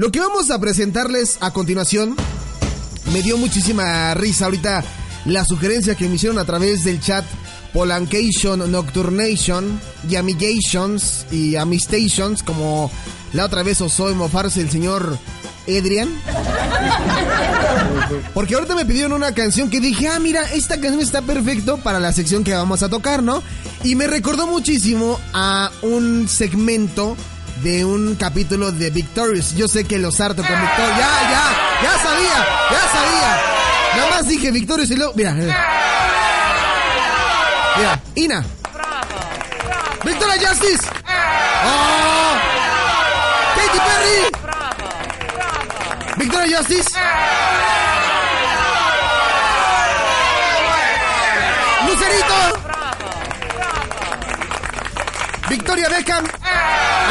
Lo que vamos a presentarles a continuación me dio muchísima risa ahorita la sugerencia que me hicieron a través del chat Polancation, Nocturnation, Yamigations y Amistations, como la otra vez osó mofarse el señor Adrian. Porque ahorita me pidieron una canción que dije, ah, mira, esta canción está perfecto para la sección que vamos a tocar, ¿no? Y me recordó muchísimo a un segmento de un capítulo de Victorious. Yo sé que los harto con Victorious. Ya, ya, ya sabía, ya sabía. Nada más dije Victorious y luego, mira. eh. Mira, Ina. Victoria Justice. Oh. Katy Perry. Victoria Justice. Lucerito. Victoria Beckham.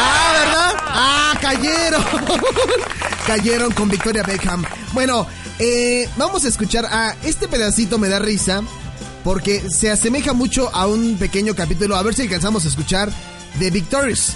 Ah, ¿verdad? Ah, cayeron. cayeron con Victoria Beckham. Bueno, eh, vamos a escuchar a este pedacito me da risa porque se asemeja mucho a un pequeño capítulo, a ver si alcanzamos a escuchar, de Victorious.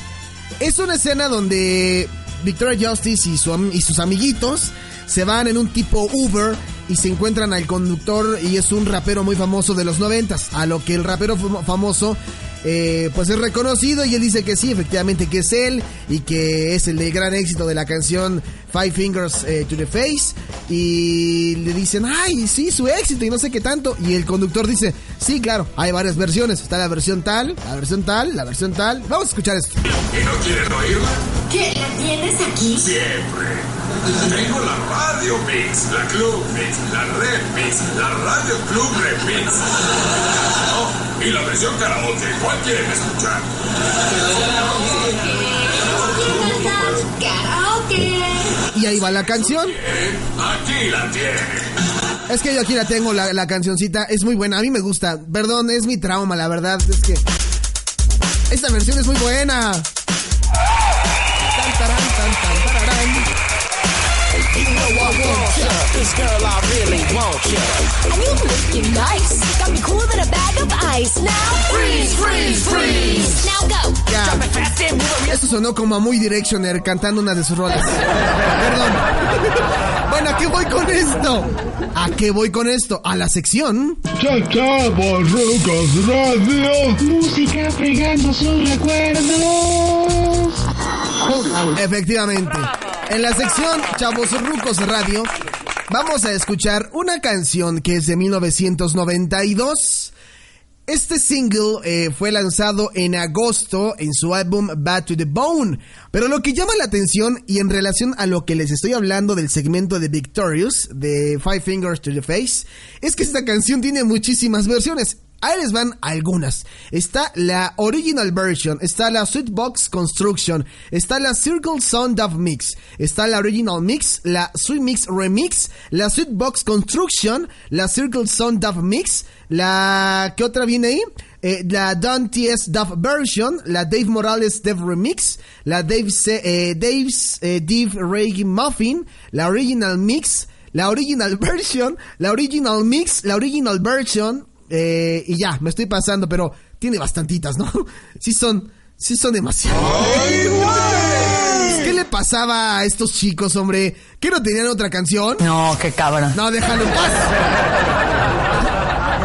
Es una escena donde Victoria Justice y, y sus amiguitos se van en un tipo Uber y se encuentran al conductor y es un rapero muy famoso de los noventas, a lo que el rapero fam- famoso eh, pues es reconocido y él dice que sí, efectivamente que es él y que es el de gran éxito de la canción Five Fingers eh, to the Face y le dicen, ay, sí, su éxito y no sé qué tanto y el conductor dice, sí, claro, hay varias versiones, está la versión tal, la versión tal, la versión tal, vamos a escuchar esto. ¿Y no quieren oírla? ¿Qué? ¿La tienes aquí? Siempre. Tengo la Radio Mix, la Club Mix, la Red Mix, la Radio Club Remix. Oh, y la versión karaoke, ¿cuál quieren escuchar? Karaoke. Y ahí va la canción. Aquí la tienen. Es que yo aquí la tengo, la, la cancioncita. Es muy buena. A mí me gusta. Perdón, es mi trauma, la verdad. Es que. Esta versión es muy buena. Tan, tarán, tan, tan, tararán. This girl I really want you. And you look you nice. Got me cooler than a bag of ice. Now freeze, freeze, freeze. Now go. Ya. Jump it fast and move it Esto sonó como a muy Directioner cantando una de sus rolas. Perdón. Bueno, ¿a qué voy con esto? ¿A qué voy con esto? A la sección. Chachamos Rucos Radio. Música fregando sus recuerdos. Efectivamente. En la sección Chavos Rucos Radio vamos a escuchar una canción que es de 1992. Este single eh, fue lanzado en agosto en su álbum Bad to the Bone. Pero lo que llama la atención y en relación a lo que les estoy hablando del segmento de Victorious, de Five Fingers to the Face, es que esta canción tiene muchísimas versiones. Ahí les van algunas. Está la original version, está la Sweetbox Construction, está la Circle Sound of Mix, está la original mix, la Sweet Mix Remix, la Sweetbox Construction, la Circle Sound of Mix, la ¿qué otra viene ahí? Eh, la Don T.S. Duff Version, la Dave Morales Dev Remix, la Dave C- eh, Dave's eh, Dave Reggae Muffin, la Original Mix, la Original Version, la Original Mix, la Original Version, eh, y ya, me estoy pasando, pero tiene bastantitas, ¿no? Sí son, sí son demasiadas. ¿Qué le pasaba a estos chicos, hombre? ¿Que no tenían otra canción? No, qué cabrón. No, déjalo en paz.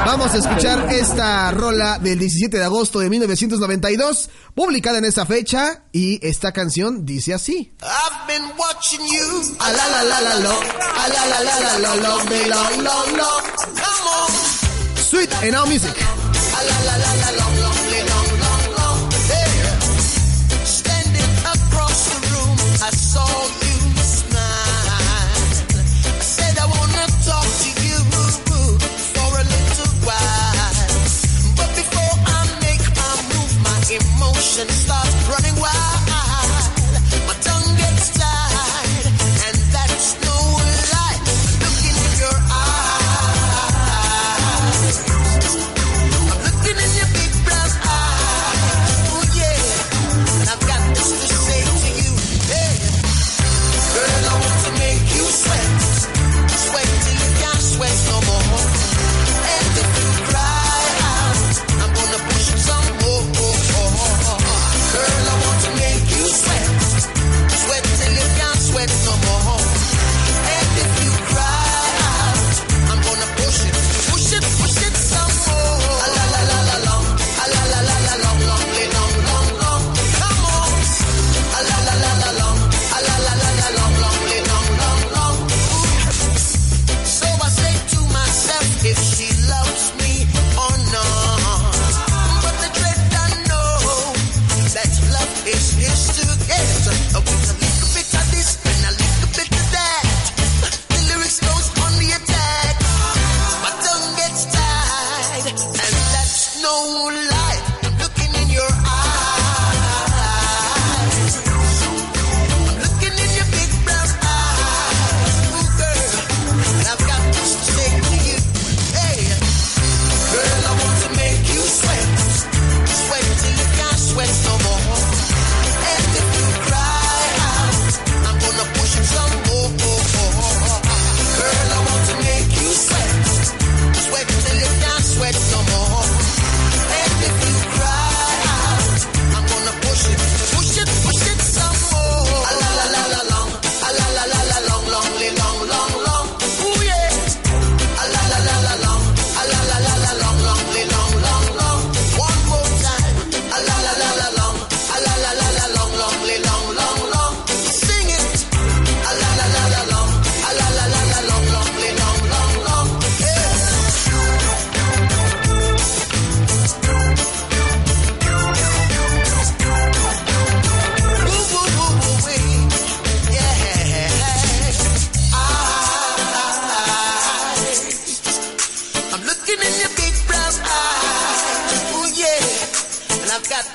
Vamos a escuchar esta rola del 17 de agosto de 1992, publicada en esa fecha, y esta canción dice así. I've been watching you. A la la la la lo, a la la la la lo, lo, me lo, lo, lo. Come on. Sweet and Now Music. You smile. I said I wanna talk to you for a little while. But before I make my move, my emotions if she's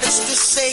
That's to say